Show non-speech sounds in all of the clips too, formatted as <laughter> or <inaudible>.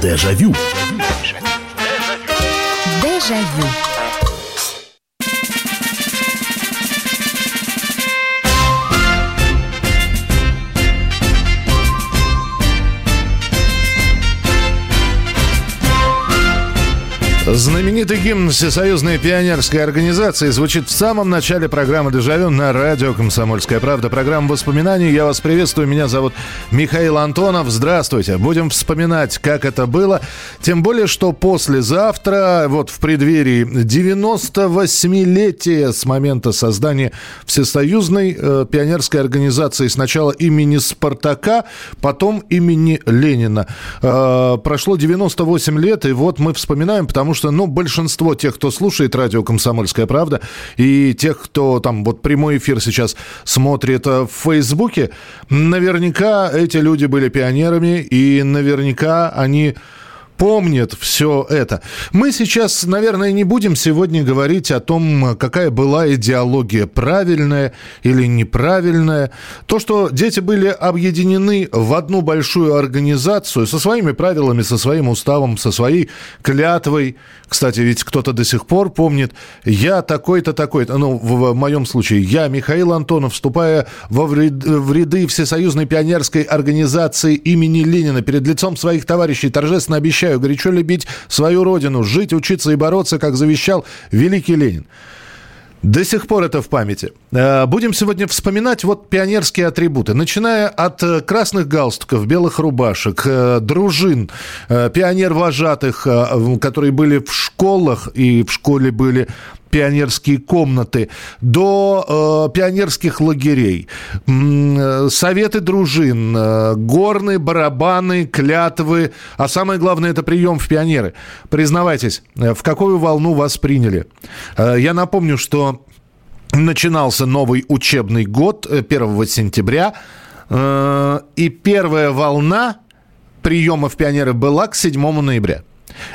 Дежавю. Дежавю. Знаменитый гимн Всесоюзной пионерской организации звучит в самом начале программы «Дежавю» на радио «Комсомольская правда». Программа воспоминаний. Я вас приветствую. Меня зовут Михаил Антонов. Здравствуйте. Будем вспоминать, как это было. Тем более, что послезавтра, вот в преддверии 98-летия с момента создания Всесоюзной э, пионерской организации сначала имени Спартака, потом имени Ленина. Э, прошло 98 лет, и вот мы вспоминаем, потому что что, ну, большинство тех, кто слушает радио «Комсомольская правда», и тех, кто там вот прямой эфир сейчас смотрит э, в Фейсбуке, наверняка эти люди были пионерами, и наверняка они помнят все это. Мы сейчас, наверное, не будем сегодня говорить о том, какая была идеология, правильная или неправильная. То, что дети были объединены в одну большую организацию со своими правилами, со своим уставом, со своей клятвой. Кстати, ведь кто-то до сих пор помнит, я такой-то, такой-то. Ну, в, в моем случае, я, Михаил Антонов, вступая во вред, в ряды Всесоюзной пионерской организации имени Ленина перед лицом своих товарищей торжественно обещаю обещаю горячо любить свою родину, жить, учиться и бороться, как завещал великий Ленин. До сих пор это в памяти. Э, будем сегодня вспоминать вот пионерские атрибуты. Начиная от э, красных галстуков, белых рубашек, э, дружин, пионер-вожатых, которые были в школах и в школе были пионерские комнаты, до э, пионерских лагерей, э, советы дружин, э, горные барабаны, клятвы, а самое главное это прием в пионеры. Признавайтесь, э, в какую волну вас приняли? Э, я напомню, что начинался новый учебный год 1 э, сентября, э, и первая волна приема в пионеры была к 7 ноября.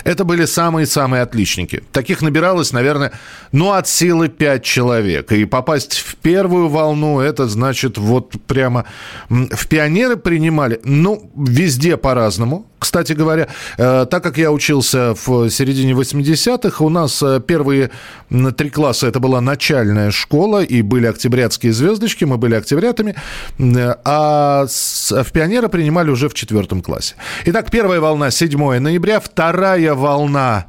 Это были самые-самые отличники. Таких набиралось, наверное, ну, от силы 5 человек. И попасть в первую волну, это значит вот прямо в пионеры принимали, ну, везде по-разному. Кстати говоря, э, так как я учился в середине 80-х, у нас э, первые три класса это была начальная школа, и были октябрятские звездочки, мы были октябрятами, э, а в пионера принимали уже в четвертом классе. Итак, первая волна 7 ноября, вторая волна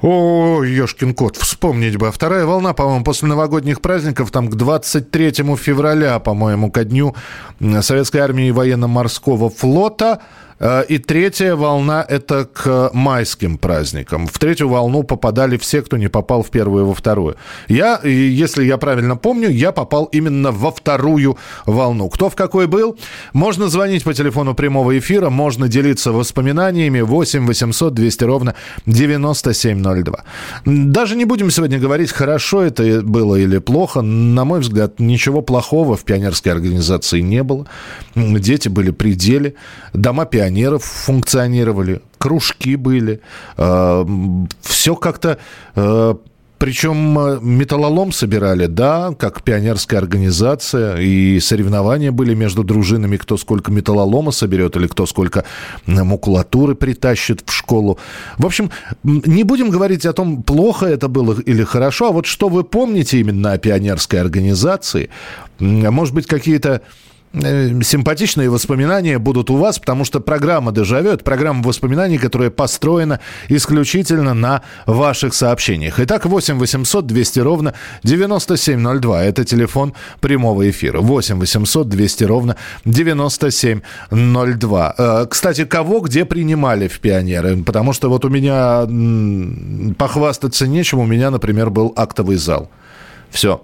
о, ешкин кот, вспомнить бы. Вторая волна, по-моему, после новогодних праздников, там к 23 февраля, по-моему, ко дню Советской армии и военно-морского флота – и третья волна – это к майским праздникам. В третью волну попадали все, кто не попал в первую и во вторую. Я, если я правильно помню, я попал именно во вторую волну. Кто в какой был? Можно звонить по телефону прямого эфира, можно делиться воспоминаниями 8 800 200 ровно 9702. Даже не будем сегодня говорить, хорошо это было или плохо. На мой взгляд, ничего плохого в пионерской организации не было. Дети были при деле, дома пионеров пионеров функционировали, кружки были, э, все как-то... Э, причем э, металлолом собирали, да, как пионерская организация, и соревнования были между дружинами, кто сколько металлолома соберет или кто сколько макулатуры притащит в школу. В общем, не будем говорить о том, плохо это было или хорошо, а вот что вы помните именно о пионерской организации, может быть, какие-то симпатичные воспоминания будут у вас, потому что программа «Дежавю» — это программа воспоминаний, которая построена исключительно на ваших сообщениях. Итак, 8 800 200 ровно 9702. Это телефон прямого эфира. 8 800 200 ровно 9702. Э, кстати, кого где принимали в пионеры? Потому что вот у меня похвастаться нечем. У меня, например, был актовый зал. Все.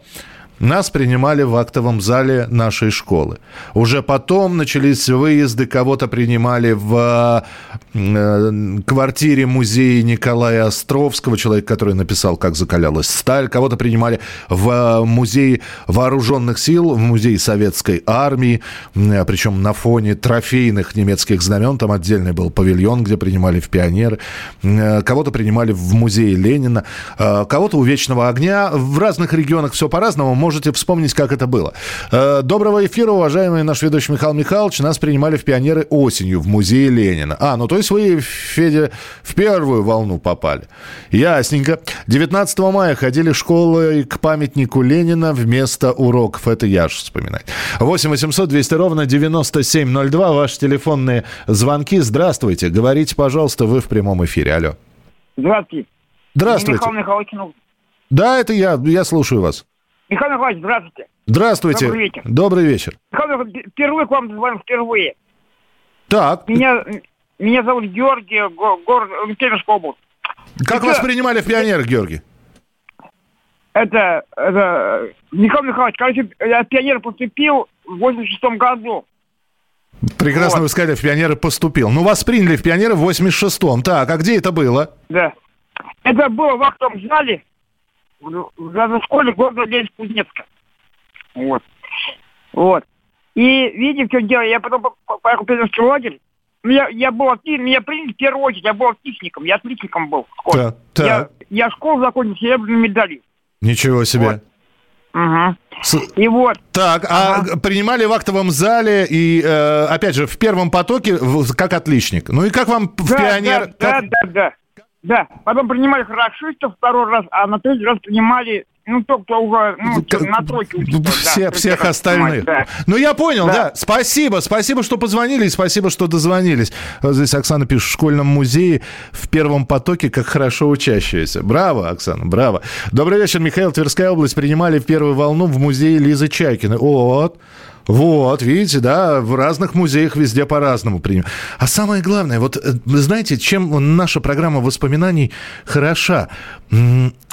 Нас принимали в актовом зале нашей школы. Уже потом начались выезды, кого-то принимали в э, квартире музея Николая Островского, человек, который написал «Как закалялась сталь». Кого-то принимали в музее вооруженных сил, в музее советской армии, э, причем на фоне трофейных немецких знамен. Там отдельный был павильон, где принимали в пионеры. Э, кого-то принимали в музее Ленина. Э, кого-то у Вечного огня. В разных регионах все по-разному можете вспомнить, как это было. Э, доброго эфира, уважаемый наш ведущий Михаил Михайлович. Нас принимали в пионеры осенью в музее Ленина. А, ну то есть вы, Федя, в первую волну попали. Ясненько. 19 мая ходили школы к памятнику Ленина вместо уроков. Это я же вспоминаю. 8 800 200 ровно 9702. Ваши телефонные звонки. Здравствуйте. Говорите, пожалуйста, вы в прямом эфире. Алло. Здравствуйте. Здравствуйте. Михаил Михайлович. ну, Да, это я. Я слушаю вас. Михаил Михайлович, здравствуйте. Здравствуйте. Добрый вечер. Добрый вечер. Михаил Михайлович, впервые к вам звоню впервые. Так, Меня, меня зовут Георгий, го- город Кемеровская область. как это- вас принимали в пионерах, Георгий? Это, это, Михаил Михайлович, короче, я в пионер поступил в 86 году. Прекрасно Вот. вы сказали, в пионеры поступил. Ну, вас приняли в пионеры в 86-м. Так, а где это было? Да. Это было в актовом зале в, в в школе города Ленинск-Кузнецка. Вот. Вот. И видите, в чем дело, я потом по- по- поехал в пионерский лагерь. Ну, Я, я был отли- меня приняли в первую очередь, я был отличником, я отличником был в школе. Так. Я, я школу закончил серебряной медалью. Ничего себе. Вот. Угу. С- И вот, Так, а Ага. принимали в актовом зале и, э, опять же, в первом потоке в- как отличник. Ну и как вам в да, пионер... да, как- да, да, да. Да, потом принимали хорошистов второй раз, а на третий раз принимали, ну, то, кто уже, ну, К- на тройке учится. да, все, то всех остальных. да. Ну, я понял, да. Да. Спасибо, спасибо, что позвонили, и спасибо, что дозвонились. Вот здесь Оксана пишет, в школьном музее в первом потоке, как хорошо учащиеся. Браво, Оксана, браво. Добрый вечер, Михаил. Тверская область принимали в первую волну в музее Лизы Чайкиной. Вот. Вот, видите, да, в разных музеях везде по-разному приняли. А самое главное, вот, э, знаете, чем наша программа воспоминаний хороша?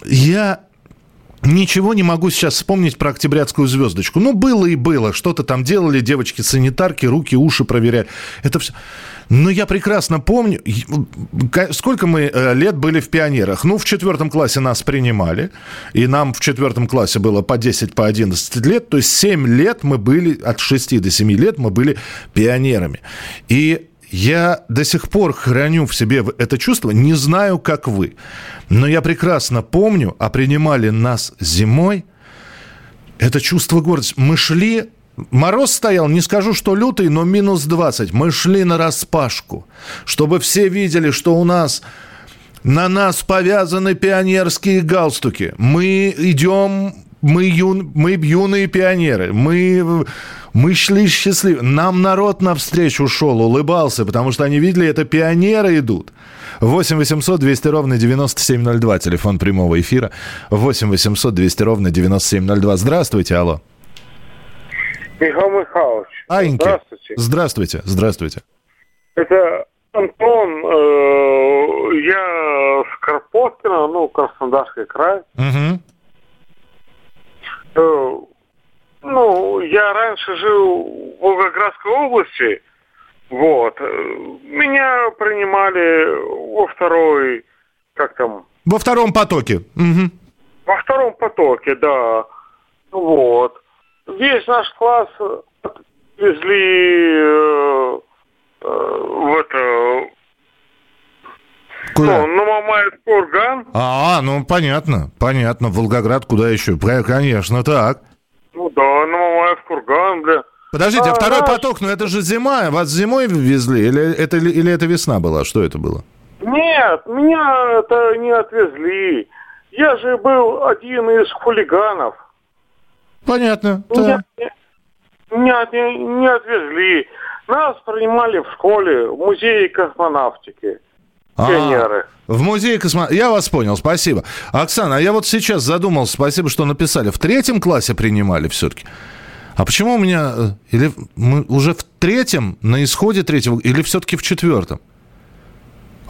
Я Ничего не могу сейчас вспомнить про октябрятскую звездочку. Ну, было и было. Что-то там делали девочки-санитарки, руки, уши проверяли. Это все. Но я прекрасно помню, сколько мы э, лет были в пионерах. Ну, в четвертом классе нас принимали, и нам в четвертом классе было по 10, по 11 лет. То есть 7 лет мы были, от 6 до 7 лет мы были пионерами. И я до сих пор храню в себе это чувство, не знаю, как вы, но я прекрасно помню, а принимали нас зимой, это чувство гордости. Мы шли, мороз стоял, не скажу, что лютый, но минус 20. Мы шли на распашку, чтобы все видели, что у нас на нас повязаны пионерские галстуки. Мы идем, мы, юн, мы юные пионеры. Мы, мы шли счастливы. Нам народ навстречу шел, улыбался, потому что они видели, это пионеры идут. 8 800 200 ровно 9702, телефон прямого эфира. 8 800 200 ровно 9702. Здравствуйте, алло. Михаил Михайлович. Аньки. Здравствуйте. Здравствуйте, здравствуйте. Это Антон. э, я с Карпоткина, ну, Краснодарский край. Мгм. Э, ну, я раньше жил в Волгоградской области. Вот. Э, Меня принимали во второй, как там, Во втором потоке. Мгм. во втором потоке, да. Вот. Весь наш класс везли э, э, в это Куда? Ну, на Мамаев курган. А, ну понятно, понятно. Волгоград куда еще? Конечно, так. Ну да, на Мамаев курган, бля. Подождите, а А, второй наш- поток, ну это же зима. Вас зимой везли? Или это, или это весна была? Что это было? Нет, меня это не отвезли. Я же был один из хулиганов. Понятно. Меня, так. меня не, не отвезли. Нас принимали в школе, в музее космонавтики. А, Пионеры. в музее космо... Я вас понял, спасибо. Оксана, а я вот сейчас задумался, спасибо, что написали. В третьем классе принимали все-таки. А почему у меня... э, Или мы уже в третьем, на исходе третьего, или все-таки в четвертом?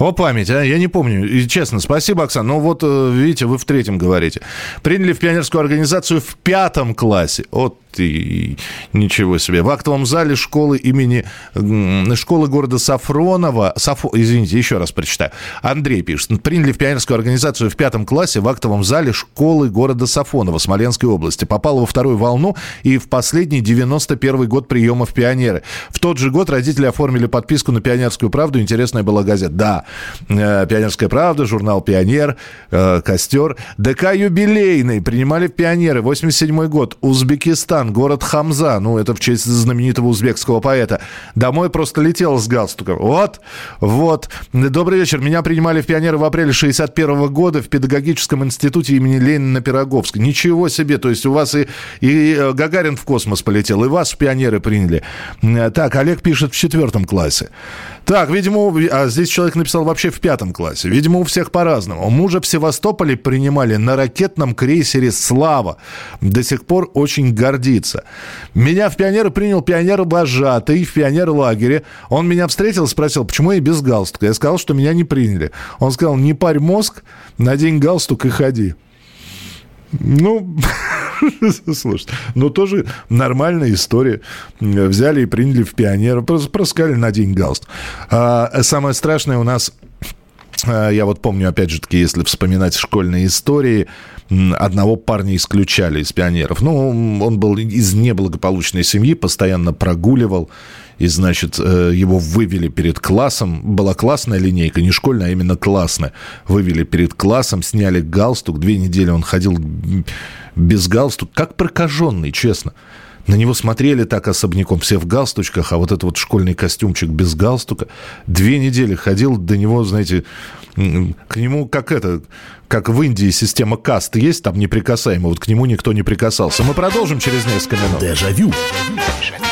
О, память, а? Я не помню. И честно, спасибо, Оксана. Ну вот, э, видите, вы в третьем говорите. Приняли в пионерскую организацию в пятом классе. Вот и ничего себе. В актовом зале школы имени... Школы города Сафронова... Сафо, извините, еще раз прочитаю. Андрей пишет. Приняли в пионерскую организацию в пятом классе в актовом зале школы города Сафонова Смоленской области. Попал во вторую волну и в последний 91 год приема в пионеры. В тот же год родители оформили подписку на «Пионерскую правду». Интересная была газета. Да, «Пионерская правда», журнал «Пионер», э, «Костер». ДК «Юбилейный» принимали в «Пионеры». 87 год. Узбекистан, город Хамза. Ну, это в честь знаменитого узбекского поэта. Домой просто летел с галстуком. Вот, вот. Добрый вечер. Меня принимали в «Пионеры» в апреле 61 года в педагогическом институте имени Ленина Пироговска. Ничего себе. То есть у вас и, и э, Гагарин в космос полетел, и вас в «Пионеры» приняли. Так, Олег пишет в четвертом классе. Так, видимо, а здесь человек написал вообще в пятом классе. Видимо, у всех по-разному. Мужа в Севастополе принимали на ракетном крейсере «Слава». До сих пор очень гордится. Меня в пионеры принял пионер вожатый в пионер-лагере. Он меня встретил и спросил, почему я без галстука. Я сказал, что меня не приняли. Он сказал, не парь мозг, надень галстук и ходи. Ну, <laughs> слушай, ну тоже нормальная история. Взяли и приняли в пионера. Сказали на день галст. А, самое страшное у нас а, я вот помню, опять же таки, если вспоминать школьные истории, одного парня исключали из пионеров. Ну, он был из неблагополучной семьи, постоянно прогуливал, и, значит, э, его вывели перед классом. Была классная линейка, не школьная, а именно классная. Вывели перед классом, сняли галстук. Две недели он ходил без галстука, как прокаженный, честно. На него смотрели так особняком, все в галстучках, а вот этот вот школьный костюмчик без галстука. Две недели ходил, до него, знаете, к нему как это, как в Индии система каст есть, там неприкасаемо, вот к нему никто не прикасался. Мы продолжим через несколько минут. Дежавю. Дежавю.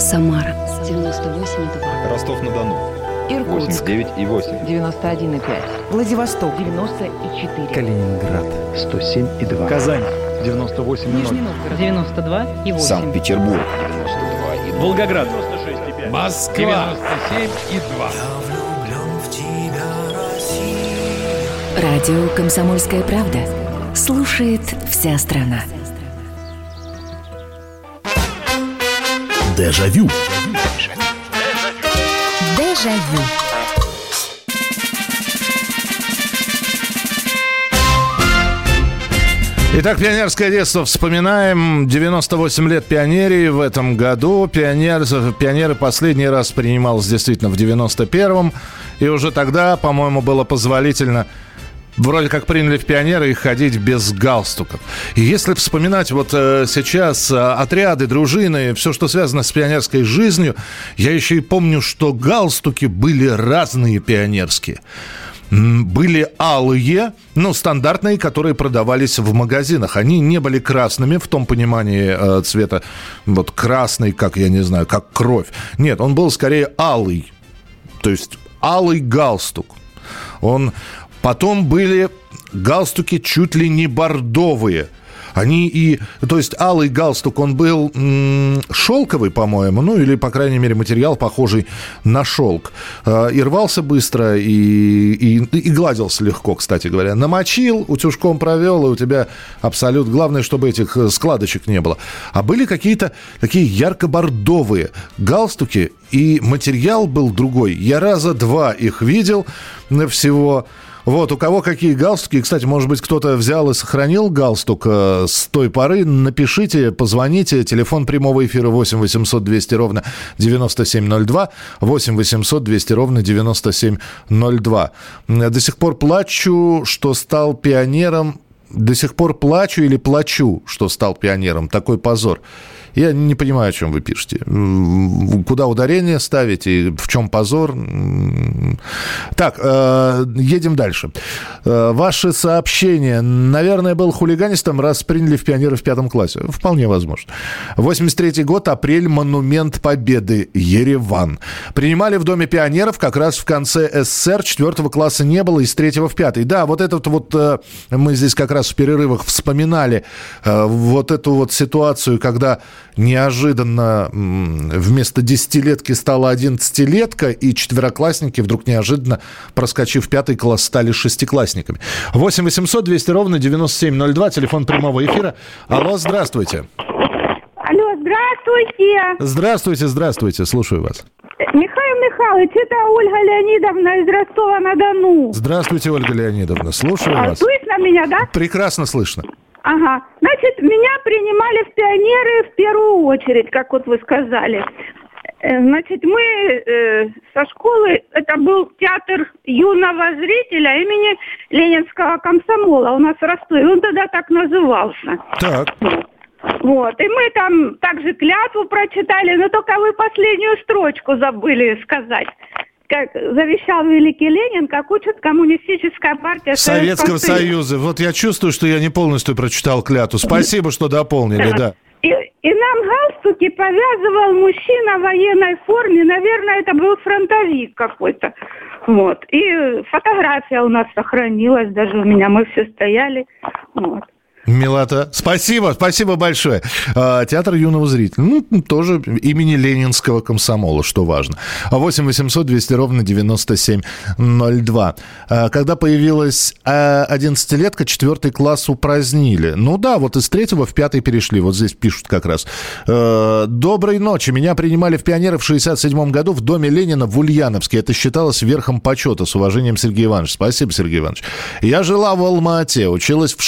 Самара 98,2. Ростов-на-Дону. Иркутск. 89 и 8. 91,5. Владивосток. 94. Калининград. 107 и 2. Казань. 98 и 0. Нижний Новгород. 92 и 8. Санкт-Петербург. 92 и 2. Волгоград. 96 и 5. Москва. 97 и 2. Радио «Комсомольская правда». Слушает вся страна. Дежавю. Дежавю. Итак, пионерское детство вспоминаем. 98 лет пионерии в этом году. Пионер, пионеры последний раз принималось действительно в 91-м. И уже тогда, по-моему, было позволительно вроде как приняли в пионеры и ходить без галстуков. И если вспоминать вот э, сейчас э, отряды, дружины, все, что связано с пионерской жизнью, я еще и помню, что галстуки были разные пионерские были алые, ну, стандартные, которые продавались в магазинах. Они не были красными в том понимании э, цвета, вот красный, как, я не знаю, как кровь. Нет, он был скорее алый. То есть алый галстук. Он... Потом были галстуки чуть ли не бордовые – они и... То есть алый галстук, он был м- шелковый, по-моему, ну или, по крайней мере, материал похожий на шелк. Э, и рвался быстро, и, и, и гладился легко, кстати говоря. Намочил, утюжком провел, и у тебя абсолют... Главное, чтобы этих э, складочек не было. А были какие-то такие ярко-бордовые галстуки, и материал был другой. Я раза два их видел всего вот, у кого какие галстуки. Кстати, может быть, кто-то взял и сохранил галстук э, с той поры. Напишите, позвоните. Телефон прямого эфира 8 800 200 ровно 9702. 8 800 200 ровно 9702. До сих пор плачу, что стал пионером. До сих пор плачу или плачу, что стал пионером. Такой позор. Я не понимаю, о чем вы пишете. Куда ударение ставите, в чем позор. Так, э, едем дальше. Э, ваши сообщения. Наверное, был хулиганистом, раз приняли в пионеры в пятом классе. Вполне возможно. 83 год, апрель, монумент Победы, Ереван. Принимали в Доме пионеров как раз в конце СССР. Четвертого класса не было, из третьего в пятый. Да, вот этот вот, э, мы здесь как раз в перерывах вспоминали вот эту вот ситуацию, когда неожиданно вместо десятилетки стала одиннадцатилетка, и четвероклассники вдруг неожиданно, проскочив пятый класс, стали шестиклассниками. 8 800 200 ровно 9702, телефон прямого эфира. Алло, здравствуйте. Алло, здравствуйте. Здравствуйте, здравствуйте, слушаю вас. Михаил Михайлович, это Ольга Леонидовна из Ростова-на-Дону. Здравствуйте, Ольга Леонидовна, слушаю а, вас. Слышно меня, да? Прекрасно слышно. Ага. Значит, меня принимали в пионеры в первую очередь, как вот вы сказали. Э, Значит, мы э, со школы, это был театр юного зрителя имени Ленинского комсомола у нас в Ростове. Он тогда так назывался. Так. Вот. И мы там также клятву прочитали, но только вы последнюю строчку забыли сказать. Как завещал великий Ленин, как учит коммунистическая партия Советского Союза. Вот я чувствую, что я не полностью прочитал клятву. Спасибо, что дополнили, да. И, и нам галстуки повязывал мужчина в военной форме. Наверное, это был фронтовик какой-то. Вот. И фотография у нас сохранилась даже у меня. Мы все стояли. Вот. Милота. Спасибо, спасибо большое. А, Театр юного зрителя. Ну, тоже имени Ленинского комсомола, что важно. 8 800 200 ровно 9702. А, Когда появилась а, 11-летка, четвертый класс упразднили. Ну да, вот из третьего в пятый перешли. Вот здесь пишут как раз. Доброй ночи. Меня принимали в пионеры в 67 году в доме Ленина в Ульяновске. Это считалось верхом почета. С уважением, Сергей Иванович. Спасибо, Сергей Иванович. Я жила в Алма-Ате, училась в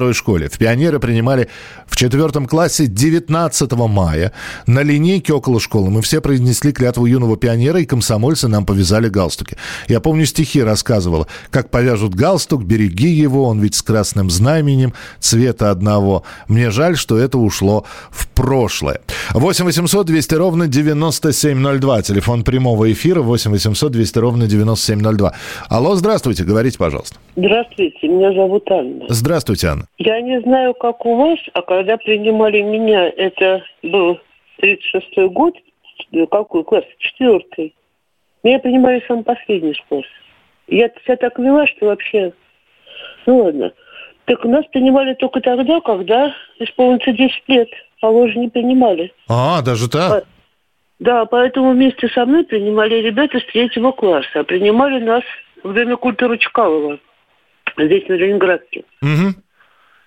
62-й школе. В пионеры принимали в четвертом классе 19 мая на линейке около школы. Мы все произнесли клятву юного пионера, и комсомольцы нам повязали галстуки. Я помню, стихи рассказывала. Как повяжут галстук, береги его, он ведь с красным знаменем цвета одного. Мне жаль, что это ушло в прошлое. 8 800 200 ровно 9702. Телефон прямого эфира 8 800 200 ровно 9702. Алло, здравствуйте, говорите, пожалуйста. Здравствуйте, меня зовут Анна. Здравствуйте, Анна. Я не знаю, как у вас, а когда принимали меня, это был 36-й год, э, какой класс? Четвертый. Меня принимали в самый последний класс. Я себя так вела, что вообще... Ну ладно. Так нас принимали только тогда, когда исполнится 10 лет. А вы же не принимали. А, даже так? Да, поэтому вместе со мной принимали ребята с третьего класса. А принимали нас в Доме культуры Чкалова. Здесь, на Ленинградке. Мгм.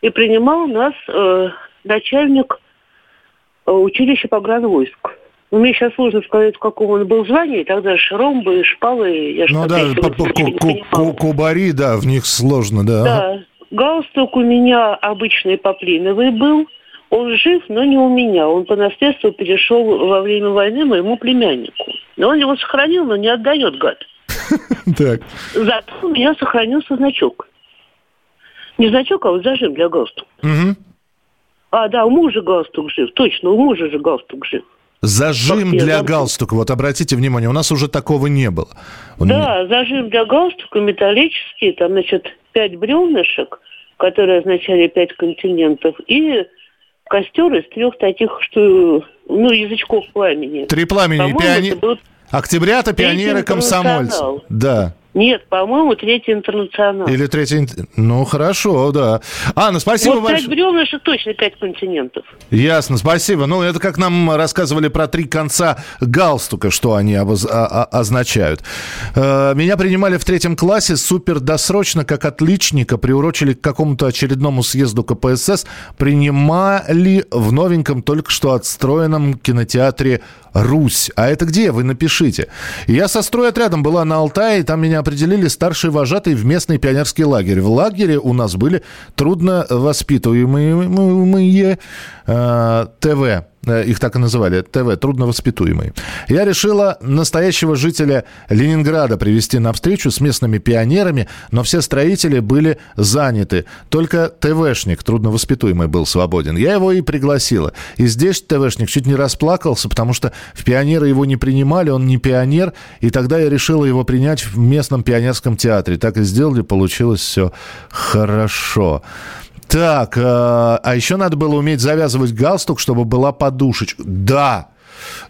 И принимал нас э, начальник э, училища погранвойск. Ну, Мне сейчас сложно сказать, в каком он был звании. Тогда же ромбы, шпалы, я же Ну да, по- по- кубари, да, в них сложно, да. Да. Галстук у меня обычный поплиновый был. Он жив, но не у меня. Он по наследству перешел во время войны моему племяннику. Но он его сохранил, но не отдает, гад. <laughs> Так. Зато у меня сохранился значок. Не значок, а вот зажим для галстука. Мгм. А, да, у мужа галстук жив. Точно, у мужа же галстук жив. Зажим Как я для забыла. галстука. Вот обратите внимание, у нас уже такого не было. Он- Да, зажим для галстука металлический, там, значит, пять бревнышек, которые означали пять континентов, и костер из трех таких, что, ну, язычков пламени. Три пламени. Был- Октябрята, пионеры, комсомольцы. Да. Нет, по-моему, третий интернационал. Или третий... Ну, хорошо, да. Анна, спасибо вот пять большое. бревнышек точно пять континентов. Ясно, спасибо. Ну, это как нам рассказывали про три конца галстука, что они обоз- а- а- означают. Э, Меня принимали в третьем классе супер досрочно, как отличника, приурочили к какому-то очередному съезду КПСС, принимали в новеньком, только что отстроенном кинотеатре «Русь». А это где? Вы напишите. Я со стройотрядом была на Алтае, и там меня определили старший вожатый в местный пионерский лагерь. В лагере у нас были трудно воспитываемые э, ТВ. Э, Их так и называли, ТВ, трудновоспитуемые. Я решила настоящего жителя Ленинграда привести на встречу с местными пионерами, но все строители были заняты. Только ТВшник, трудновоспитуемый, был свободен. Я его и пригласила. И здесь ТВшник чуть не расплакался, потому что в пионеры его не принимали, он не пионер, и тогда я решила его принять в местном пионерском театре. Так и сделали, получилось все хорошо. Так, э, а еще надо было уметь завязывать галстук, чтобы была подушечка. Да,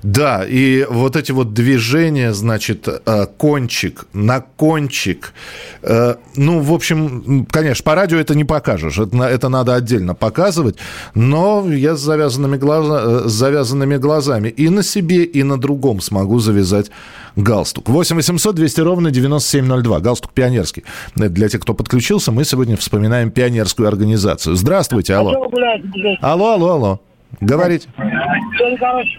да, и вот эти вот движения, значит, э, кончик на кончик. Э, Ну, в общем, конечно, по радио это не покажешь. Это, это надо отдельно показывать. Но я с завязанными, глаза, э, с завязанными глазами и на себе, и на другом смогу завязать галстук. 8 800 200 ровно 9702. Галстук пионерский. Для тех, кто подключился, мы сегодня вспоминаем пионерскую организацию. Здравствуйте, алло. Алло, алло, алло. Говорите.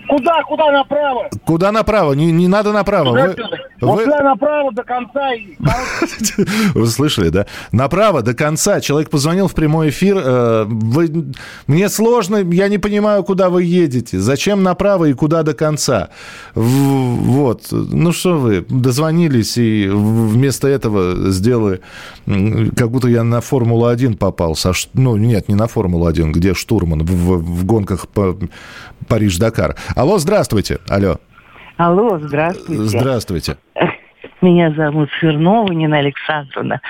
Куда, куда направо? Куда направо? Не, не надо направо. Вы- Вы- Вот я направо до конца. <laughs> Вы слышали, да? Направо до конца. Человек позвонил в прямой эфир. э, вы- Мне сложно, я не понимаю, куда вы едете. Зачем направо и куда до конца? Вот. Ну что вы, дозвонились и вместо этого сделали, как будто я на Формулу-1 попался. А Ну, нет, не на Формулу-1, где штурман в, в- в по Париж-Дакар. Алло, здравствуйте. Алло, Алло, здравствуйте. здравствуйте. <laughs> Меня зовут Смирнова Нина Александровна.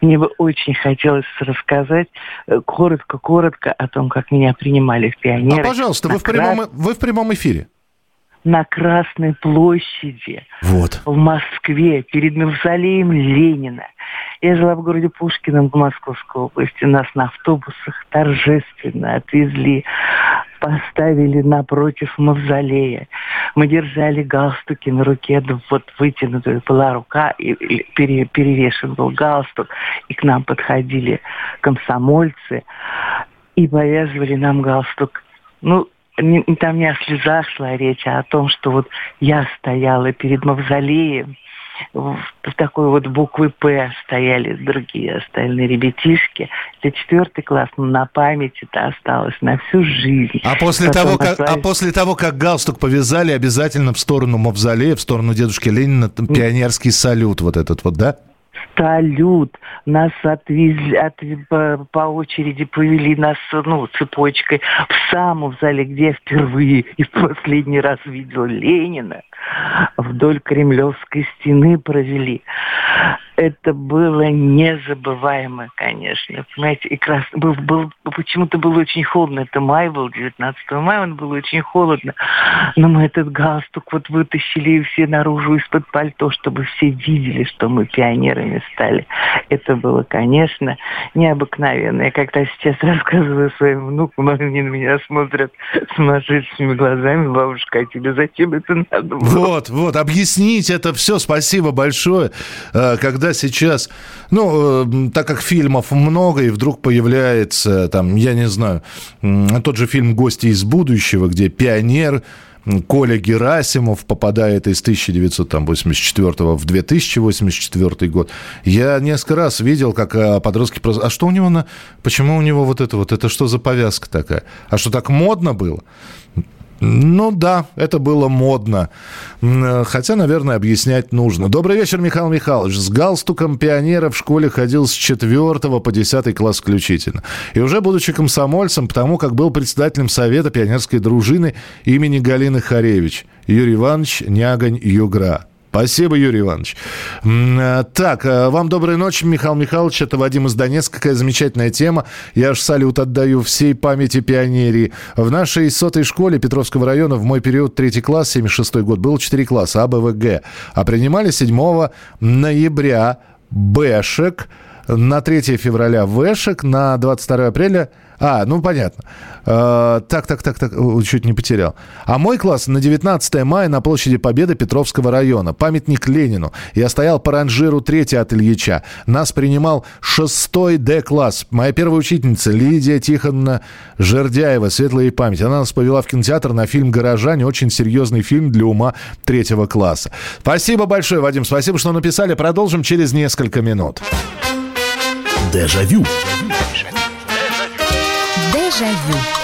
Мне бы очень хотелось рассказать э, коротко-коротко о том, как меня принимали в А, пионеры. пожалуйста, вы в прямом, вы в прямом эфире. На Красной площади Вот. в Москве перед мавзолеем Ленина. Я жила в городе Пушкином в Московской области. Нас на автобусах торжественно отвезли, поставили напротив мавзолея. Мы держали галстуки на руке, да вот вытянутая была рука, и пере- перевешен был галстук, и к нам подходили комсомольцы и повязывали нам галстук. Ну, там не о слезах шла речь, а о том, что вот я стояла перед мавзолеем, в такой вот буквы «П» стояли другие остальные ребятишки. Это четвертый класс, но на память это осталось на всю жизнь. А после, Потом того, как, а после того, как галстук повязали, обязательно в сторону Мавзолея, в сторону дедушки Ленина, пионерский салют вот этот вот, да? Салют. Нас отвезли, от, по, по очереди повели нас ну, цепочкой в самом зале, где я впервые и в последний раз видел Ленина. Вдоль Кремлевской стены провели. Это было незабываемо, конечно. Понимаете, и крас... был, был, почему-то было очень холодно. Это май был, 19 мая, он был очень холодно. Но мы этот галстук вот вытащили все наружу из-под пальто, чтобы все видели, что мы пионерами стали. Это было, конечно, необыкновенно. Я когда сейчас <laughs> рассказываю своим внукам, они на меня смотрят сумасшедшими глазами. Бабушка, а тебе зачем это надо было? Вот, вот, объяснить это все, спасибо большое. Э, Когда сейчас, ну, э, так как фильмов много, и вдруг появляется, там, я не знаю, тот же фильм «Гости из будущего», где пионер Коля Герасимов попадает из 1984 в 2084 год. Я несколько раз видел, как э, подростки. А что у него на... Почему у него вот это вот? Это что за повязка такая? А что, так модно было? Ну да, это было модно. Э, Хотя, наверное, объяснять нужно. Добрый вечер, Михаил Михайлович. С галстуком пионера в школе ходил с 4 по 10 класс включительно. И уже будучи комсомольцем, потому как был председателем Совета пионерской дружины имени Галины Харевич. Юрий Иванович Нягань Югра. Спасибо, Юрий Иванович. Э, Так, э, вам доброй ночи, Михаил Михайлович. Это Вадим из Донецка. Какая замечательная тема. Я аж салют отдаю всей памяти пионерии. В нашей сотой школе Петровского района в мой период третий класс, 76 год, было 4 класса А, Б, В, Г. А принимали 7 ноября Бэшек, на 3 февраля Вэшек, на 22 апреля... А, ну понятно. Э, так, так, так, так, чуть не потерял. А мой класс на 19 мая на площади Победы Петровского района. Памятник Ленину. Я стоял по ранжиру 3 от Ильича. Нас принимал 6 Д-класс. Моя первая учительница Лидия Тихоновна Жердяева, светлая память. Она нас повела в кинотеатр на фильм «Горожане». Очень серьезный фильм для ума третьего класса. Спасибо большое, Вадим. Спасибо, что написали. Продолжим через несколько минут. Дежавю. Дежавю.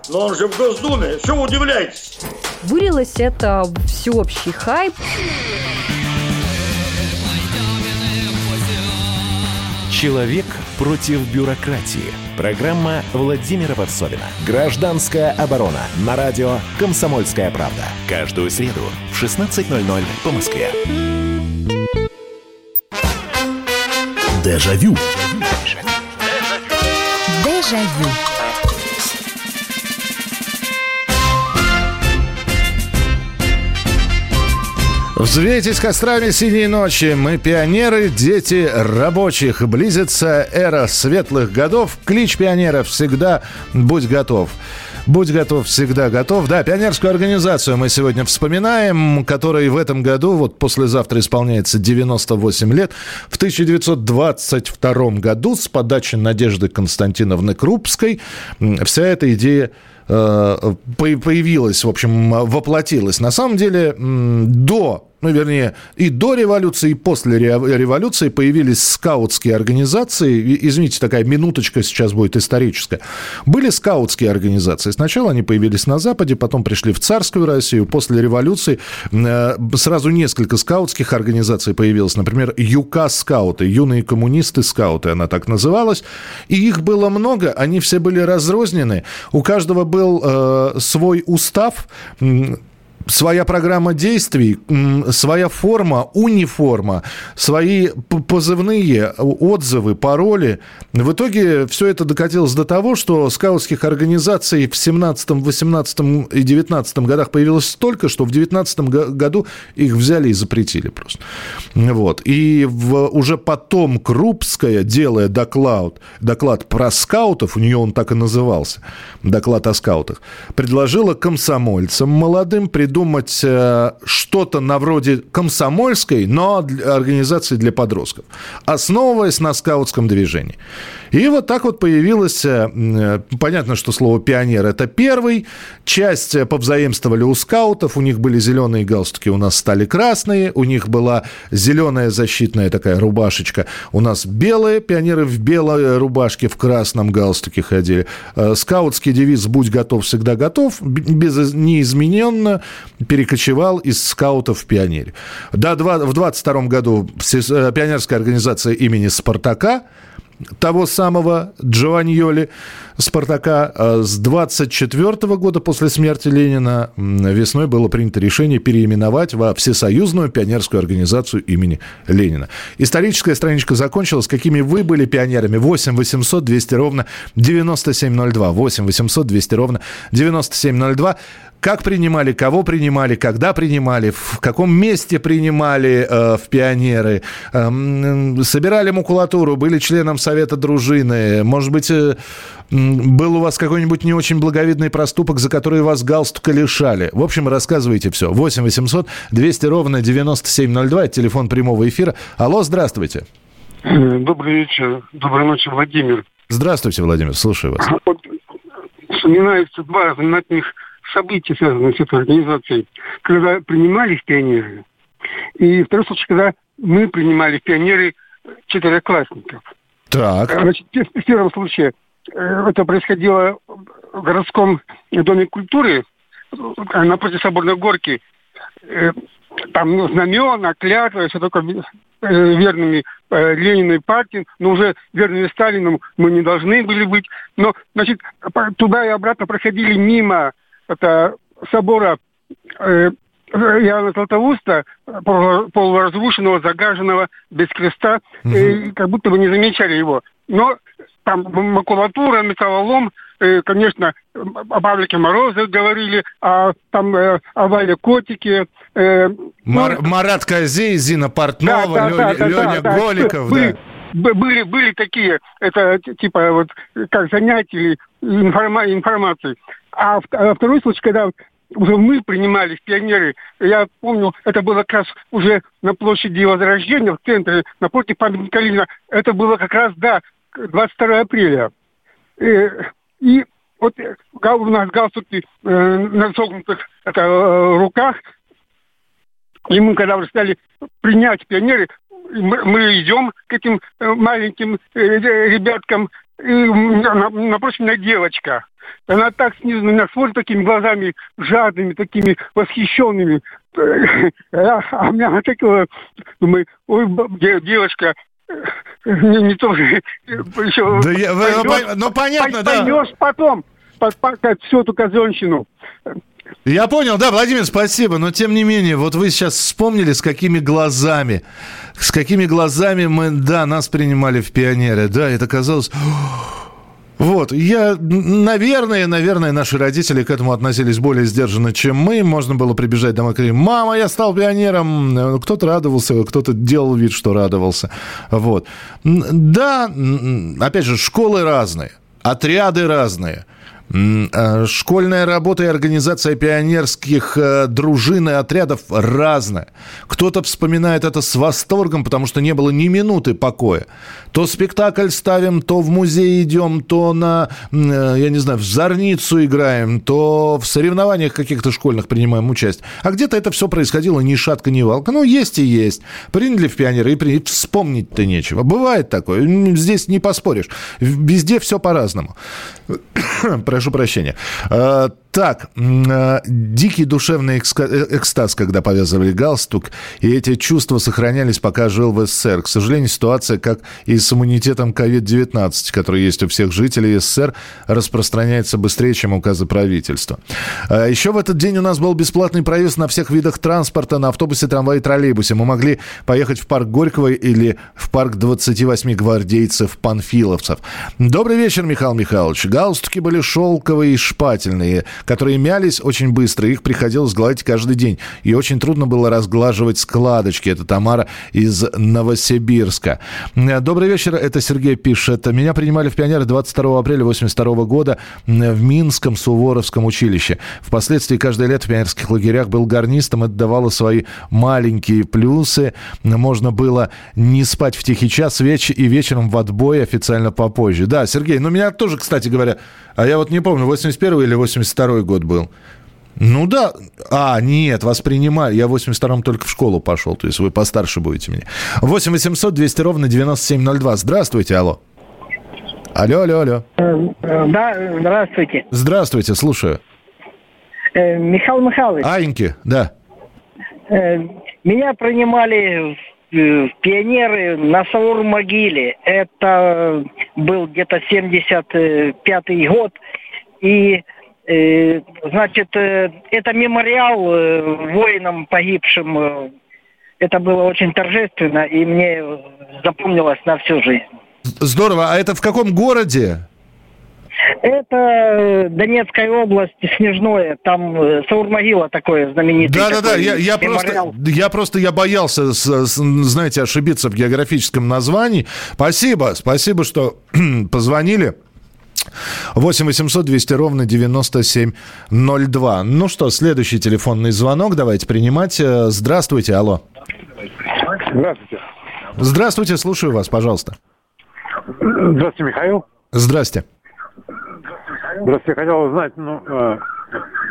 Но он же в Госдуме. Что вы удивляетесь? Вылилось это всеобщий хайп. Человек против бюрократии. Программа Владимира Варсовина. Гражданская оборона. На радио «Комсомольская правда». Каждую среду в 16.00 по Москве. Дежавю. Дежавю. Взвейтесь кострами синей ночи. Мы пионеры, дети рабочих. Близится эра светлых годов. Клич пионеров всегда «Будь готов». Будь готов, всегда готов. Да, пионерскую организацию мы сегодня вспоминаем, которой в этом году, вот послезавтра исполняется 98 лет. В 1922 году с подачи Надежды Константиновны Крупской вся эта идея э, появилась, в общем, воплотилась. На самом деле, до ну, вернее, и до революции, и после революции появились скаутские организации. Извините, такая минуточка сейчас будет историческая. Были скаутские организации. Сначала они появились на Западе, потом пришли в царскую Россию. После революции э, сразу несколько скаутских организаций появилось. Например, ЮКА-скауты, юные коммунисты-скауты, она так называлась. И их было много, они все были разрознены. У каждого был э, свой устав, своя программа действий, своя форма, униформа, свои позывные, отзывы, пароли. В итоге все это докатилось до того, что скаутских организаций в 17, 18 и 19 годах появилось столько, что в 19 году их взяли и запретили просто. Вот. И в, уже потом Крупская, делая доклад, доклад про скаутов, у нее он так и назывался, доклад о скаутах, предложила комсомольцам молодым придумать придумать э, что-то на вроде комсомольской, но организации для подростков, основываясь на скаутском движении. И вот так вот появилось, э, э, понятно, что слово «пионер» – это первый, часть повзаимствовали у скаутов, у них были зеленые галстуки, у нас стали красные, у них была зеленая защитная такая рубашечка, у нас белые, пионеры в белой рубашке, в красном галстуке ходили. Скаутский девиз «Будь готов, всегда готов», без, неизмененно, перекочевал из скаутов в пионере. Да, в 22 году э, пионерская организация имени Спартака того самого Джованьоли Спартака. А с 24 года после смерти Ленина весной было принято решение переименовать во Всесоюзную пионерскую организацию имени Ленина. Историческая страничка закончилась. Какими вы были пионерами? 8 800 200 ровно 9702. 8 800 200 ровно 9702. Как принимали, кого принимали, когда принимали, в каком месте принимали э, в пионеры, э, собирали макулатуру, были членом совета дружины, может быть, э, был у вас какой-нибудь не очень благовидный проступок, за который вас галстука лишали. В общем, рассказывайте все. 8 800 200 ровно 9702, это телефон прямого эфира. Алло, здравствуйте. Добрый вечер. Доброй ночи, Владимир. Здравствуйте, Владимир, слушаю вас. Вот, вспоминаются два знаменательных события, связанные с этой организацией, когда принимались пионеры. И второй случай, когда мы принимали пионеры четвероклассников. Так. Значит, в первом случае э, это происходило в городском доме культуры э, напротив Соборной горки. Э, там ну, знамена, клятва, все такое верными Ленину и партии, но уже верными Сталину мы не должны были быть. Но, значит, туда и обратно проходили мимо это собора э, Иоанна Златоуста, полуразрушенного, загаженного, без креста, угу. и как будто бы не замечали его. Но там макулатура, металлолом, э, конечно, о Павлике Морозе говорили, а там э, о Вале Котике. Э, Мар- ну, Марат Козей, Зина Портнова, да, да, Лё- да, Леня да, Голиков, да. Были, были такие, это типа вот как занятия информа- информации. А, а второй случай, когда уже мы принимали пионеры, я помню, это было как раз уже на площади Возрождения, в центре, напротив памятника Ленина. Это было как раз, да, 22 апреля. И, э, и вот э, у нас галстуки э, на согнутых это, э, руках, и мы, когда уже стали принять пионеры, мы, мы идем к этим маленьким э, ребяткам, и напротив меня девочка. Она так снизу на меня смотрит такими глазами жадными, такими восхищенными. <laughs> А у меня такое, думаю, ой, девочка, не, не то же. Еще да я, поймешь, ну, понятно, да. Поймешь потом, под, всю эту казенщину. Я понял, да, Владимир, спасибо, но тем не менее, вот вы сейчас вспомнили, с какими глазами, с какими глазами мы, да, нас принимали в пионеры, да, это казалось... Вот, я, наверное, наверное, наши родители к этому относились более сдержанно, чем мы. Можно было прибежать домой и кричать, мама, я стал пионером. Кто-то радовался, кто-то делал вид, что радовался. Вот. Да, опять же, школы разные, отряды разные. Э, Школьная работа и организация пионерских э, дружин и отрядов разная. Кто-то вспоминает это с восторгом, потому что не было ни минуты покоя. То спектакль ставим, то в музей идем, то на, э, я не знаю, в зорницу играем, то в соревнованиях каких-то школьных принимаем участие. А где-то это все происходило ни шатка, ни валка. Ну, есть и есть. Приняли в пионеры и при... вспомнить-то нечего. Бывает такое. Здесь не поспоришь. Везде все по-разному. <coughs> Прошу прощения. Так, э, дикий душевный э, экстаз, когда повязывали галстук, и эти чувства сохранялись, пока жил в СССР. К сожалению, ситуация, как и с иммунитетом COVID-19, который есть у всех жителей СССР, распространяется быстрее, чем указы правительства. А Еще в этот день у нас был бесплатный проезд на всех видах транспорта, на автобусе, трамвае и троллейбусе. Мы могли поехать в парк Горького или в парк 28 гвардейцев-панфиловцев. Добрый вечер, Михаил Михайлович. Галстуки были шелковые и шпательные, которые мялись очень быстро. Их приходилось гладить каждый день. И очень трудно было разглаживать складочки. Это Тамара из Новосибирска. Добрый вечер, это Сергей пишет. Меня принимали в пионеры 22 апреля 82 года в Минском Суворовском училище. Впоследствии каждое лето в пионерских лагерях был гарнистом. Это давало свои маленькие плюсы. Можно было не спать в тихий час веч- и вечером в отбой официально попозже. Да, Сергей, ну меня тоже, кстати говоря, а я вот не помню, 81 или 82 год был. Ну да. А, нет, вас принимали. Я в 82-м только в школу пошел. То есть вы постарше будете меня. 8 800 200 ровно 9702. Здравствуйте, алло. Алло, алло, алло. Да, здравствуйте. Здравствуйте, слушаю. Э, Михаил Михайлович, Аеньки, да. э, меня принимали в, э, пионеры на Саур-могиле. Это был где-то 75-й год. И, э, значит, э, это мемориал э, воинам погибшим. э, Это было очень торжественно, и мне запомнилось на всю жизнь. Здорово. А это в каком городе? Это э, Донецкая область, Снежное, там э, Саур-могила такое знаменитое. Да, да, да. такой Я, я просто, я просто я боялся, знаете, ошибиться в географическом названии. Спасибо, спасибо, что <clears throat> позвонили. 8 800 200 ровно 9702. Ну что, следующий телефонный звонок давайте принимать. Э, Здравствуйте, алло. Здравствуйте. Здравствуйте, слушаю вас, пожалуйста. Здравствуйте, Михаил. Здрасте. Здравствуйте, хотел узнать, ну, э,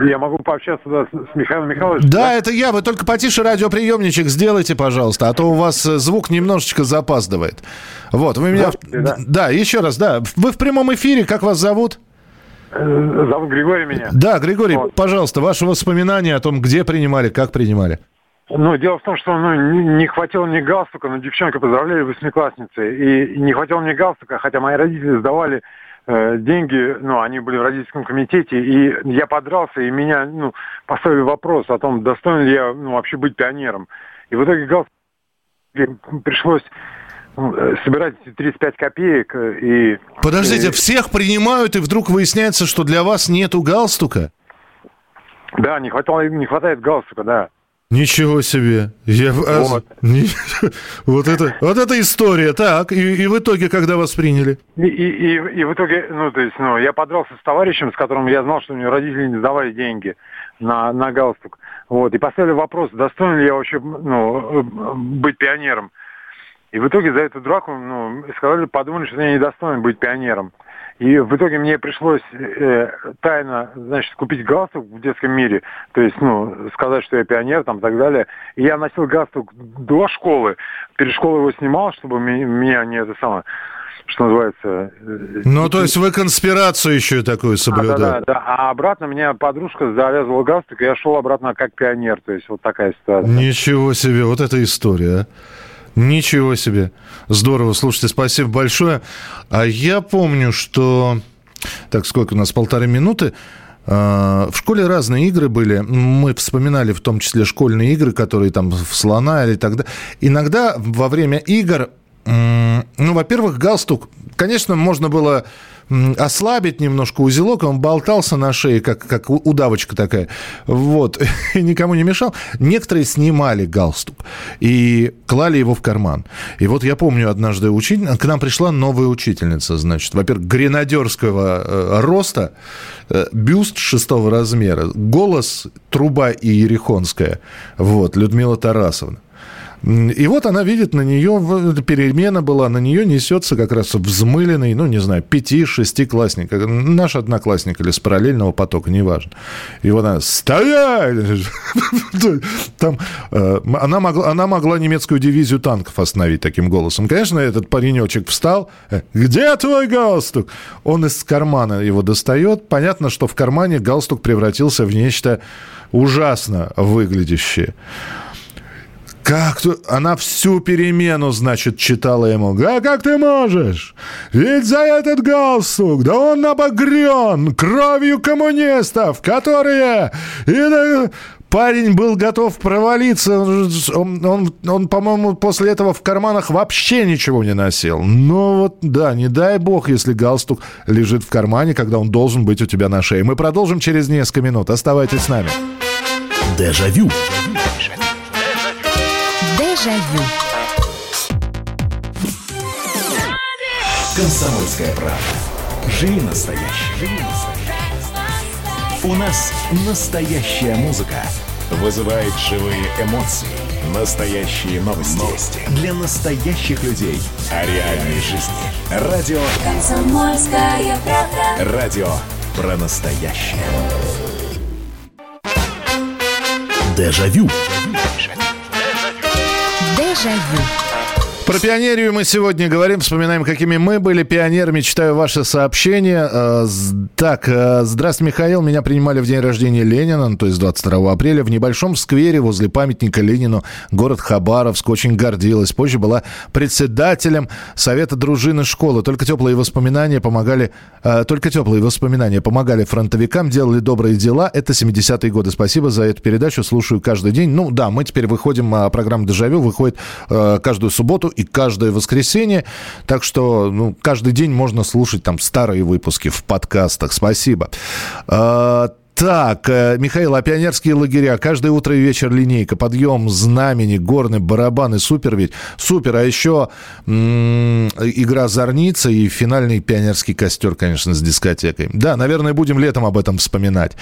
я могу пообщаться да, с, Михаилом Михайловичем? Да, это я. Вы только потише радиоприемничек сделайте, пожалуйста, а то у вас э, звук немножечко запаздывает. Вот, вы меня... Здравствуйте, да. еще раз, да. Вы в прямом эфире, как вас зовут? Э, Зовут Григорий меня. Да, Григорий, Вот. пожалуйста, ваши воспоминания о том, где принимали, как принимали. Ну, дело в том, что ну, не, не хватило мне галстука, но девчонка поздравляли восьмиклассницы. И не хватило мне галстука, хотя мои родители сдавали деньги, ну, они были в родительском комитете, и я подрался, и меня, ну, поставили вопрос о том, достоин ли я, ну, вообще быть пионером. И в итоге галстук пришлось ну, э, собирать эти 35 копеек, э, и... Подождите, э, всех принимают, и вдруг выясняется, что для вас нету галстука? Да, не, хватало, не хватает галстука, да. Ничего себе. Я... Вот. <laughs> вот, это, вот это история. Так, и, и в итоге, когда вас приняли? И, и, и, в итоге, ну, то есть, ну, я подрался с товарищем, с которым я знал, что у него родители не сдавали деньги на, на галстук. Вот, и поставили вопрос, достоин ли я вообще, ну, быть пионером. И в итоге за эту драку, ну, сказали, подумали, что я недостоин быть пионером. И в итоге мне пришлось э, тайно, значит, купить галстук в детском мире, то есть, ну, сказать, что я пионер, там, и так далее. И я носил галстук до школы, перед школой его снимал, чтобы меня не это самое, что называется... э, Ну, то есть вы конспирацию еще такую а, да, соблюдали? да, да. А обратно меня подружка завязывала галстук, и я шел обратно как пионер. То есть вот такая ситуация. Ничего себе, вот эта история, а. Ничего себе. Здорово, слушайте, спасибо большое. А я помню, что... Так, сколько у нас? Полторы минуты. А, В школе разные игры были. Мы вспоминали в том числе школьные игры, которые там в слона или так далее. Иногда во время игр, ну, во-первых, галстук, конечно, можно было ослабить немножко узелок, он болтался на шее, как, как удавочка такая, вот, <laughs> и никому не мешал. Некоторые снимали галстук и клали его в карман. И вот я помню однажды учитель, к нам пришла новая учительница, значит, во-первых, гренадерского э, роста, э, бюст шестого размера, голос труба и ерехонская, вот, Людмила Тарасовна. И вот она видит на нее, перемена была, на нее несется как раз взмыленный, ну, не знаю, пяти-шестиклассник, э, наш одноклассник или с параллельного потока, неважно. И вот она, стоять! <laughs> Там, э, она, могла, она могла немецкую дивизию танков остановить таким голосом. Конечно, этот паренечек встал, э, где твой галстук? Он из кармана его достает. Понятно, что в кармане галстук превратился в нечто ужасно выглядящее. Как ты... Она всю перемену, значит, читала ему. А как ты можешь? Ведь за этот галстук, да он обогрен кровью коммунистов, которые... И да- Парень был готов провалиться. Он, он, он, по-моему, после этого в карманах вообще ничего не носил. Но вот, да, не дай бог, если галстук лежит в кармане, когда он должен быть у тебя на шее. Мы продолжим через несколько минут. Оставайтесь с нами. Дежавю. Дежавю. Комсомольская правда. Живи настоящий. Живи настоящий. У нас настоящая музыка. Вызывает живые эмоции. Настоящие новости. Новости. Для настоящих людей. О реальной жизни. Радио. Комсомольская правда. Радио про настоящее. Дежавю. Дежавю. Jaillot. Про пионерию мы сегодня говорим, вспоминаем, какими мы были пионерами. Читаю ваши сообщения. Э, Так, э, здравствуйте, Михаил. Меня принимали в день рождения Ленина, то есть 22 апреля, в небольшом сквере возле памятника Ленину, город Хабаровск. Очень гордилась. Позже была председателем Совета дружины школы. Только теплые воспоминания помогали, э, только теплые воспоминания помогали фронтовикам, делали добрые дела. Это 70-е годы. Спасибо за эту передачу. Слушаю каждый день. Ну да, мы теперь выходим, а, программа «Дежавю» выходит каждую субботу и каждое воскресенье. Так что ну, каждый день можно слушать там старые выпуски в подкастах. Спасибо. Э, так, э, Михаил, а пионерские лагеря, каждое утро и вечер линейка, подъем, знамени, горны, барабаны, супер ведь, супер, а еще м, игра «Зорница» и финальный пионерский костер, конечно, с дискотекой. Да, наверное, будем летом об этом вспоминать.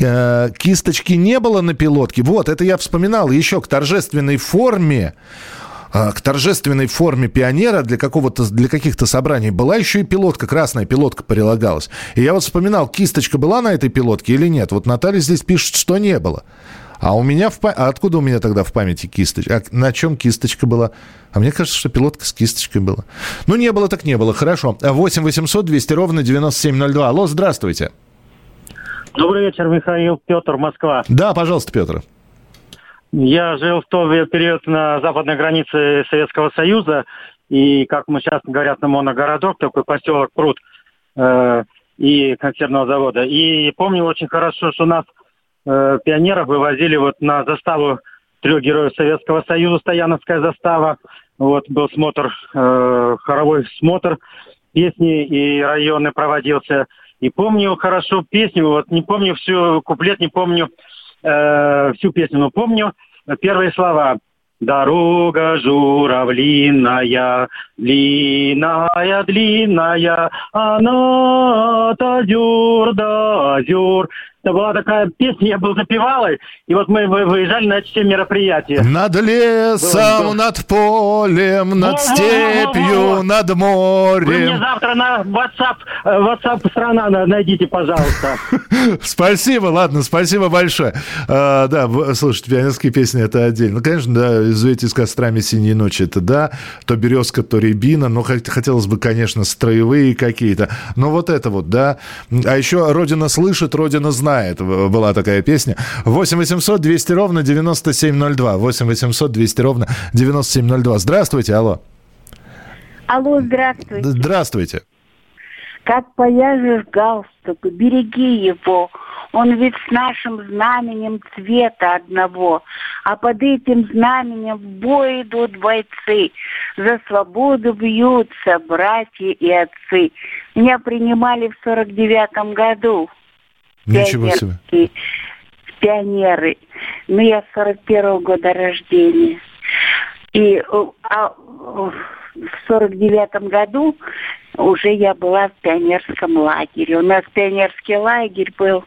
Э, Кисточки не было на пилотке, вот, это я вспоминал, еще к торжественной форме, а, к торжественной форме пионера для какого-то для каких-то собраний была еще и пилотка, красная пилотка прилагалась. И я вот вспоминал, кисточка была на этой пилотке или нет. Вот Наталья здесь пишет, что не было. А у меня в па- а откуда у меня тогда в памяти кисточка? А на чем кисточка была? А мне кажется, что пилотка с кисточкой была. Ну, не было так не было. Хорошо. 8 800 200 ровно 9702. Алло, здравствуйте. Добрый вечер, Михаил, Петр, Москва. Да, пожалуйста, Петр. Я жил в тот период на западной границе Советского Союза, и, как мы сейчас говорят, на моногородок, такой поселок Пруд э, и консервного завода. И помню очень хорошо, что нас, э, пионеров, вывозили вот на заставу трех героев Советского Союза, Стояновская застава. Вот был смотр, э, хоровой смотр песни и районы проводился. И помню хорошо песню, вот не помню всю куплет, не помню э, всю песню, но помню первые слова. Дорога журавлиная, длинная, длинная, она-то дюр да дюр. Это была такая песня, я был запевалой, и вот мы вы- выезжали на эти все мероприятия. Над лесом, Было- над полем, над степью, над Вы мне морем. завтра на WhatsApp, э, WhatsApp страна на- найдите, пожалуйста. <laughs> Спасибо, ладно, спасибо большое. А, да, слушайте, пионерские песни это отдельно. Ну, конечно, да, «Извейте с кострами синей ночи» это да, то березка, то рябина, но хот- хотелось бы, конечно, строевые какие-то. Но вот это вот, да. А еще «Родина слышит, Родина знает» в- была такая песня. 8 800 200 ровно 9702. 8 800 200 ровно 9702. Здравствуйте, алло. Алло, здравствуйте. Здравствуйте. Как повяжешь галстук, береги его. Он ведь с нашим знаменем цвета одного. А под этим знаменем в бой идут бойцы. За свободу бьются братья и отцы. Меня принимали в 49-м году. Ничего себе. Пионеры. Ну, я 41-го года рождения. И э, а, в 49-м году уже я была в пионерском лагере. У нас пионерский лагерь был.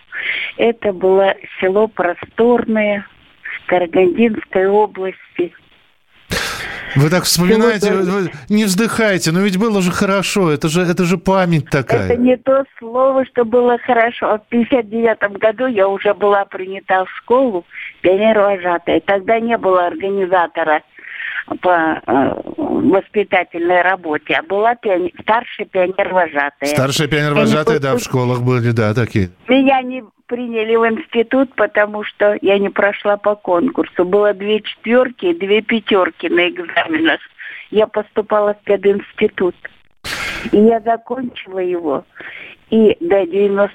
Это было село Просторное Карагандинской области. Вы так вспоминаете, вы- вы не вздыхайте, но ведь было же хорошо, это же, это же память такая. Это не то слово, что было хорошо. В 59 году я уже была принята в школу пионер-вожатая. Тогда не было организатора по э, воспитательной работе, а была пионер, старшая пионер-вожатая. Старшие Я не пионер-вожатые, да, в школах были, да, такие. Меня не приняли в институт, потому что я не прошла по конкурсу. Было две четверки и две пятерки на экзаменах. Я поступала в пединститут. И я закончила его. И до 90,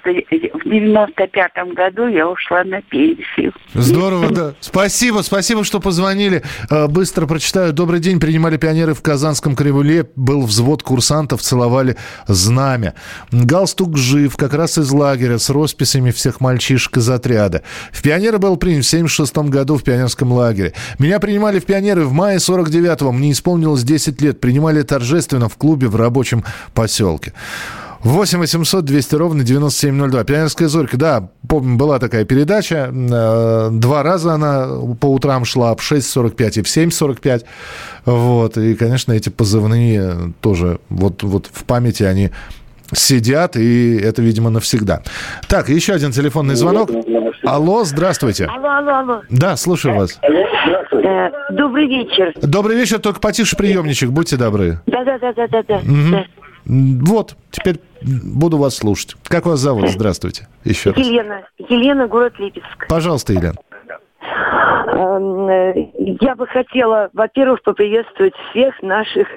в 95 году я ушла на пенсию. Здорово, да. Спасибо, спасибо, что позвонили. Э, Быстро прочитаю. Добрый день. Принимали пионеры в Казанском Кривуле. Был взвод курсантов, целовали знамя. Галстук жив, как раз из лагеря, с росписями всех мальчишек из отряда. В пионеры был принят в 76 году в пионерском лагере. Меня принимали в пионеры в мае 49-го. Мне исполнилось 10 лет. Принимали торжественно в клубе в рабочем поселке. 8 800 200 ровно 9702. Пионерская зорька, да, помню, была такая передача. Э, Два раза она по утрам шла в 6.45 и в 7.45. Вот. И, конечно, эти позывные тоже вот, вот в памяти они сидят, и это, видимо, навсегда. Так, еще один телефонный звонок. Алло, здравствуйте. Алло, алло, алло. Да, слушаю вас. Э, добрый вечер. Добрый вечер, только потише приемничек, будьте добры. Да, да, да, да, да, да. Вот, теперь буду вас слушать. Как вас зовут? Здравствуйте. Еще раз. Елена, Елена, город Липецк. Пожалуйста, Елена. Эм, э, Я бы хотела, во-первых, поприветствовать всех наших,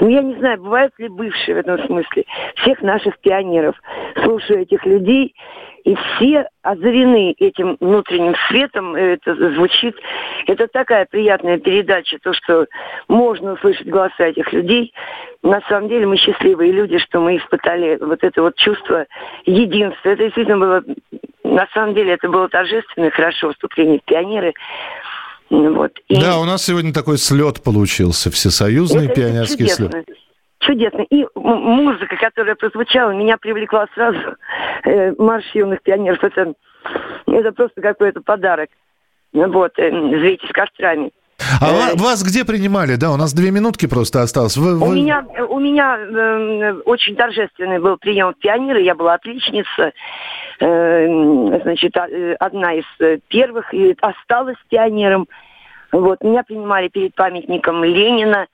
ну, я не знаю, бывают ли бывшие в этом смысле, всех наших пионеров. Слушаю этих людей, и все озарены этим внутренним светом. Это звучит, это такая приятная передача, то, что можно услышать голоса этих людей. На самом деле мы счастливые люди, что мы испытали вот это вот чувство единства. Это действительно было, на самом деле, это было торжественно и хорошо вступление в пионеры. Вот. И Да, у нас сегодня такой слет получился, всесоюзный это пионерский чудесно. слет. Чудесно. И музыка, которая прозвучала, меня привлекла сразу. Э, марш юных пионеров. Это, это просто какой-то подарок. Вот, э, «Звейте с кострами». А ва- вас где принимали? Да, у нас две минутки просто осталось. Вы, У вы- меня, у меня э, очень торжественный был прием в пионеры, я была отличница, Э, значит, а- э, одна из э, первых, и осталась пионером. Вот, меня принимали перед памятником Ленина,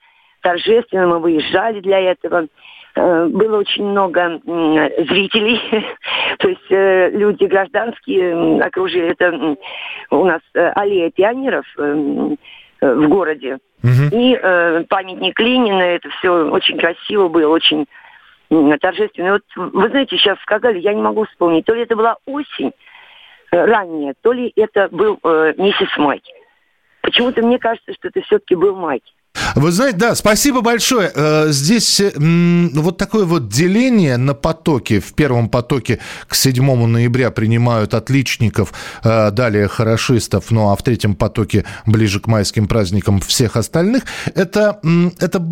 торжественно, мы выезжали для этого. Э, Было очень много зрителей, <laughs> то есть э, люди гражданские окружили. Это у нас э, аллея пионеров в городе. И э, памятник Ленина, это все очень красиво было, очень торжественно. И Вот вы знаете, сейчас сказали, я не могу вспомнить, то ли это была осень ранняя, то ли это был э, месяц май. Почему-то мне кажется, что это все-таки был май. Вы знаете, да, спасибо большое. Э, Здесь э, вот такое вот деление на потоке. В первом потоке к 7 ноября принимают отличников, э, далее хорошистов, ну а в третьем потоке ближе к майским праздникам всех остальных. Это, это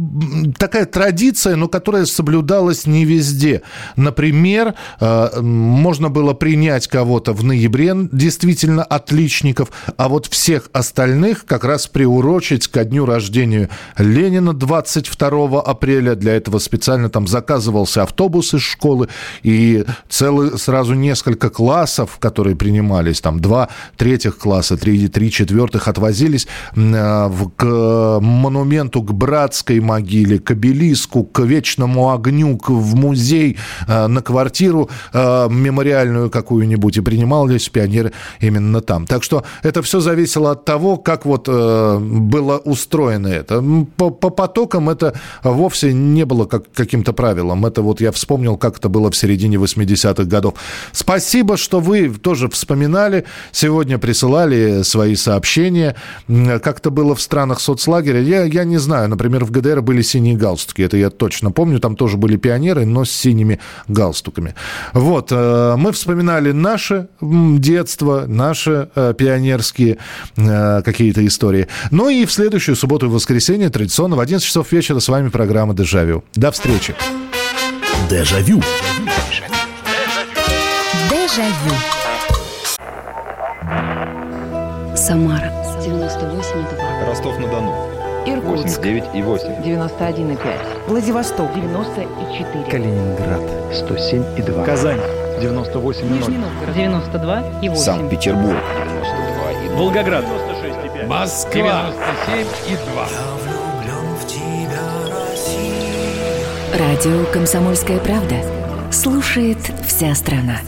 такая традиция, но которая соблюдалась не везде. Например, можно было принять кого-то в ноябре, действительно отличников, а вот всех остальных как раз приурочить ко дню рождения Ленина 22 апреля. Для этого специально там заказывался автобус из школы и целый, сразу несколько классов, которые принимались, там два третьих класса, три, три четвертых отвозились э, в- к монументу, к братской могиле, к обелиску, к вечному огню, к, в музей, э, на квартиру э, мемориальную какую-нибудь, и принимались пионеры именно там. Так что это все зависело от того, как вот э, было устроено это. По, по потокам это вовсе не было как, каким-то правилом. Это вот я вспомнил, как это было в середине 80-х годов. Спасибо, что вы тоже вспоминали, сегодня присылали свои сообщения. Как это было в странах соцлагеря, я, я не знаю. Например, в ГДР были синие галстуки, это я точно помню. Там тоже были пионеры, но с синими галстуками. Вот, э, мы вспоминали наше детство, наши э, пионерские э, какие-то истории. Ну и в следующую субботу и воскресенье традиционно в 11 часов вечера с вами программа «Дежавю». До встречи. Дежавю. Дежавю. Самара 98,2. Ростов-на-Дону. Иркутск. 89 и 8. 91,5. Владивосток. 94. Калининград. 107 и 2. Казань. 98 и 0. Нижний Новгород. 92 и 8. Санкт-Петербург. 92 и 0. Волгоград. 96,5. Москва. 97 Радио «Комсомольская правда». Слушает вся страна.